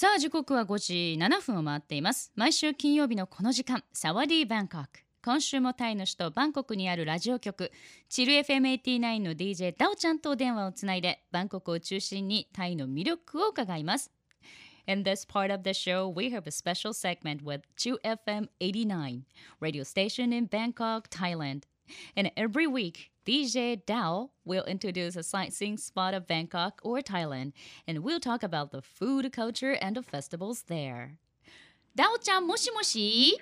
さあ時刻は5時7分を回っています毎週金曜日のこの時間サワディーバンコク今週もタイの首都バンコクにあるラジオ局チル FM89 の DJ ダオちゃんと電話をつないでバンコクを中心にタイの魅力を伺います In this part of the show, we have a special segment with 2FM89, radio station in Bangkok, Thailand. And every week, DJ Dao will introduce a sightseeing spot of Bangkok or Thailand, and we'll talk about the food culture and the festivals there. Dao ちゃん、もしもし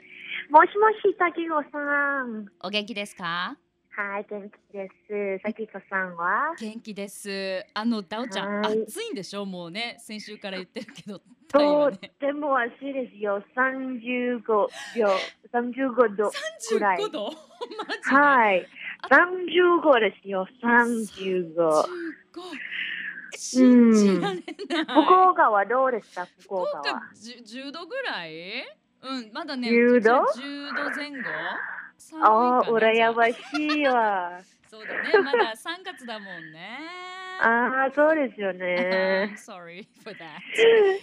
もしもし、さきこさん。お元気ですかはい、元気です。さきこさんは元気です。あの、ダオちゃん、はい暑いんでしょもうね、先週から言ってるけど、とね。っても暑いですよ。35秒、35度くらい。35度マジではい。35ですよ、35。35信じられない。福岡はどうですか、福福岡岡は。10, 10度ぐらいうん、まだね、10度こちら10度前後ああ、羨ましいわ。そうだね、まだ3月だもんね。ああ、そうですよね。sorry for that.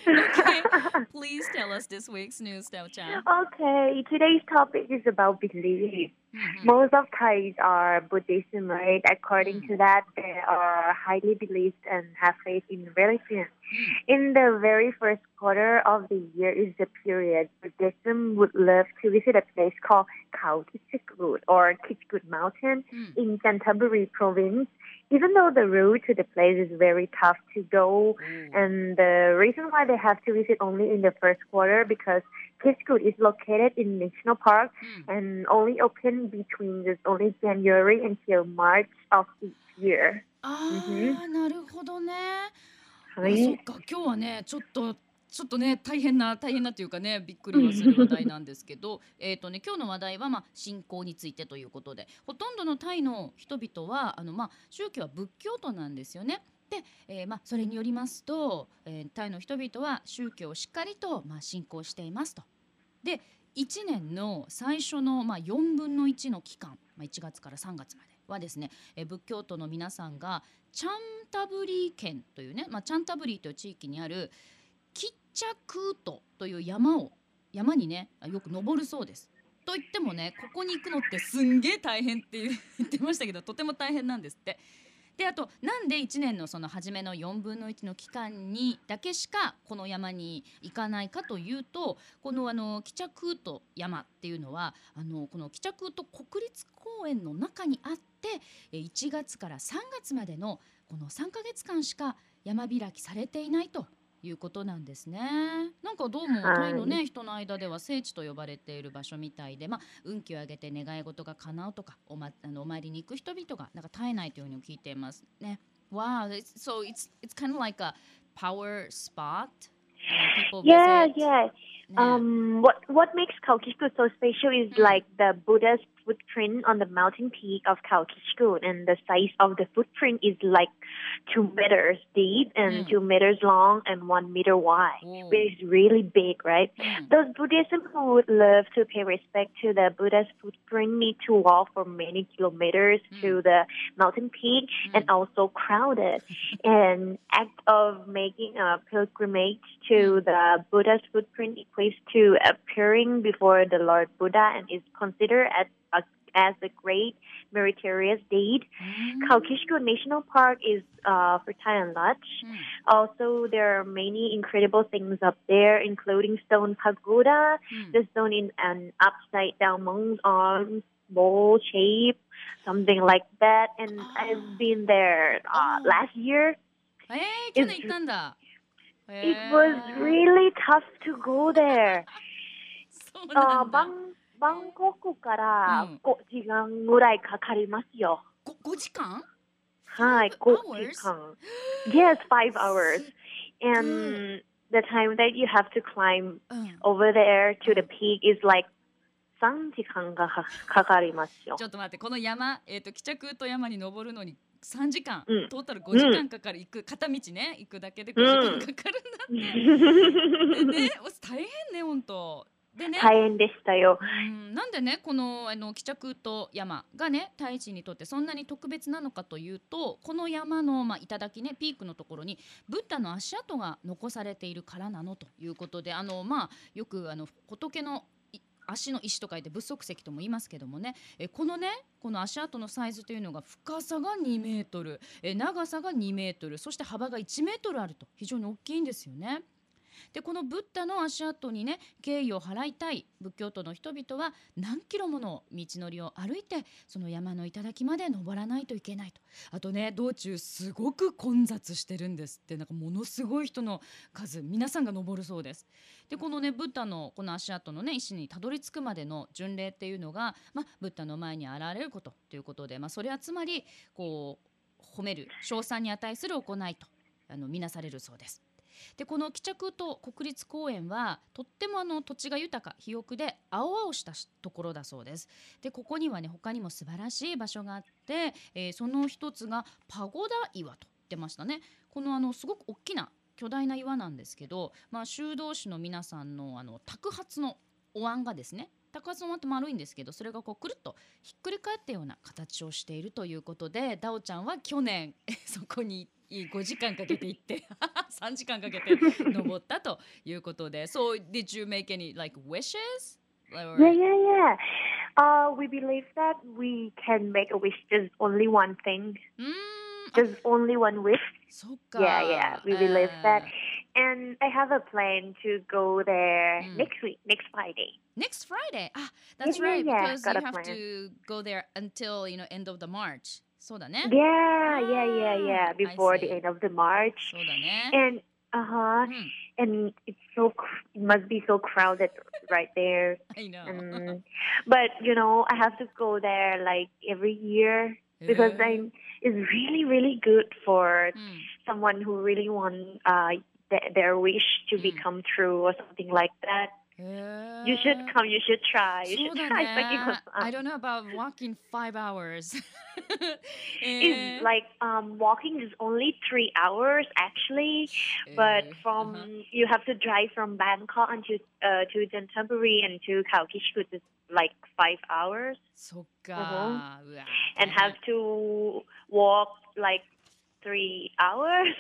Okay, please tell us this week's news, Dao Chan. Okay, today's topic is about belief. Mm-hmm. Most of Thais are Buddhism, right? According mm. to that, they are highly believed and have faith in religion. Mm. In the very first quarter of the year is the period Buddhism would love to visit a place called Khao Kichikut or Kichikut Mountain Mm. in Canterbury province. Even though the route to the place is very tough to go, and the reason why they have to visit only in the first quarter because Kichikut is located in national park and only open between this only January until March of each year. ああ、なるほどね。あそっはい。か今日はねちょっとちょっとね大変な大変なというかねびっくりはする話題なんですけどえっとね今日の話題はまあ信仰についてということでほとんどのタイの人々はあのまあ宗教は仏教徒なんですよね。で、えーまあそれによりますと、えータイの人々は宗教をしっかりとまあ信仰していますと。で1年の最初のまあ4分の1の期間、まあ、1月から3月まではですね、え仏教徒の皆さんがチャンタブリー県というね、まあ、チャンタブリーという地域にあるキッチャクートという山を山にねよく登るそうです。と言ってもねここに行くのってすんげえ大変って言ってましたけどとても大変なんですって。であとなんで1年のその初めの4分の1の期間にだけしかこの山に行かないかというとこのあのキチャクート山っていうのはあのこのキチャクート国立公園の中にあって1月から3月までのこの3か月間しか山開きされていないと。いうことなんですね。なんかどうもはいタイのね人の間では聖地と呼ばれている場所みたいで、まあ運気を上げて願い事が叶うとかお,、ま、あのお参りに行く人々がなんか絶えないというふうに聞いていますね。Wow, it's, so it's it's kind of like a power spot. Yeah, yeah. ね Um, what what makes Khao Kichkut so special is Mm. like the Buddha's footprint on the mountain peak of Khao Kichkut, and the size of the footprint is like two meters deep and Mm. two meters long and one meter wide. which is really big, right? うん Those Buddhism who would love to pay respect to the Buddha's footprint need to walk for many kilometers Mm. to the mountain peak and also crowded. An act of making a pilgrimage to the Buddha's footprint equates to appearing before the Lord Buddha and is considered as as the Great Meritorious Deed. Mm. National Park is uh, fertile and lush. Mm. Also, there are many incredible things up there, including stone pagoda, mm. the stone in an upside down monk's arms, bowl shape, something like that. And oh. I've been there uh, oh. last year. 에이, It was really tough to go there. uh, Bang な Uh, んだ。Bang, Bangkok からうん5時間ぐらいかかりますよ。ご5時間？はい、Five 5 hours? 時間。Yes, five hours. And the time that you have to climb うん、over there to the peak is like 3時間がかかかりますよち。ょっと待ってこの山、えー、と帰着と山に登るのに3時間、うんトータル5時間かかる、行く片道ね行くだけで5時間かかるんだって、でねお大変ね本当でね大変でしたよ。うんなんでねこのあの帰着と山がね太一にとってそんなに特別なのかというとこの山の、まあ、頂ねピークのところにブッダの足跡が残されているからなのということであの、まあ、よくあの仏のい足の石と書いて仏足石とも言いますけどもねえこのねこの足跡のサイズというのが深さが2メートルえ長さが2メートルそして幅が1メートルあると非常に大きいんですよね。でこのブッダの足跡にね敬意を払いたい仏教徒の人々は何キロもの道のりを歩いてその山の頂まで登らないといけないとあとね道中すごく混雑してるんですってなんかものすごい人の数皆さんが登るそうです。でこのねブッダのこの足跡のね石にたどり着くまでの巡礼っていうのが、まあ、ブッダの前に現れることということで、まあ、それはつまりこう褒める称賛に値する行いとあの見なされるそうです。でこの帰着と国立公園はとってもあの土地が豊か肥沃で青々したところだそうです。でここにはね他にも素晴らしい場所があって、えーその一つがパゴダ岩と言ってましたね。このあのすごく大きな巨大な岩なんですけど、まあ、修道士の皆さんのあの托髪のお椀がですね高髪のお椀って丸いんですけどそれがこうくるっとひっくり返ったような形をしているということでダオちゃんは去年そこに5時間かけて行って3時間かけて登ったということで So did you make any like wishes? Or- Yeah, yeah, yeah. Uh, we believe that we can make a wish just only one thing, うーん just only one wish. そっか Yeah, yeah, we believe that. And I have a plan to go there mm. next week, next Friday. Next Friday. Ah, that's yeah, right. Yeah, because you have plan. to go there until, you know, end of the March. So Yeah, yeah, yeah, ah, yeah. Before the end of the March. And uh huh. And it's so it must be so crowded right there. I know. Um, but you know, I have to go there like every year because then it's really really good for hmm. someone who really want uh th- their wish to mm. become true or something like that. Yeah. You should come. You should try. You should try. Yeah. I don't know about walking five hours. It's eh. like um, walking is only three hours actually, but eh, from uh-huh. you have to drive from Bangkok until uh, to Canterbury and to Kaohsiung is like five hours. So uh-huh. and have to walk like three hours.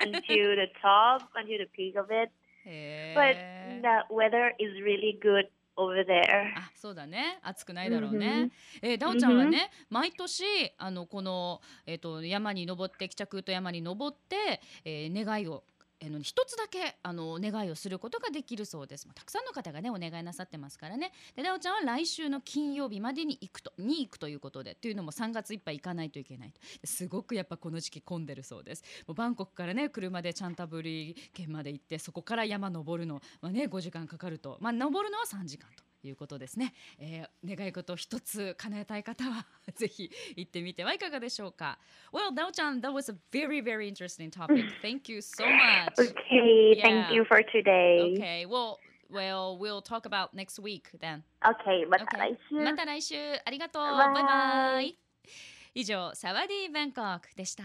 Until the top, until the peak of it. へ But ー the weather is really good over there. あそうだね暑くないだろうね、Mhm. えー、ダオちゃんはね、毎年あのこの、えー、と山に登って帰着と山に登って、えー願いをえの一つだけあの願いをすることができるそうです。たくさんの方がねお願いなさってますからね。でダオちゃんは来週の金曜日までに行くとに行くということでというのも3月いっぱい行かないといけないと。すごくやっぱこの時期混んでるそうです。もうバンコクからね車でチャンタブリー県まで行ってそこから山登るのまあね5時間かかるとまあ登るのは3時間と。いうことですね、えー願い事を一つ叶えたい方はぜひ行ってみてはいかがでしょうか Well, Dao-chan, that was a very, very interesting topic. Thank you so much. Okay, Yeah. thank you for today. Okay, well, well, we'll talk about next week then. Okay, また Okay. 来週。また来週ありがとう。バイバイバイ。以上、サワディーバンコクでした。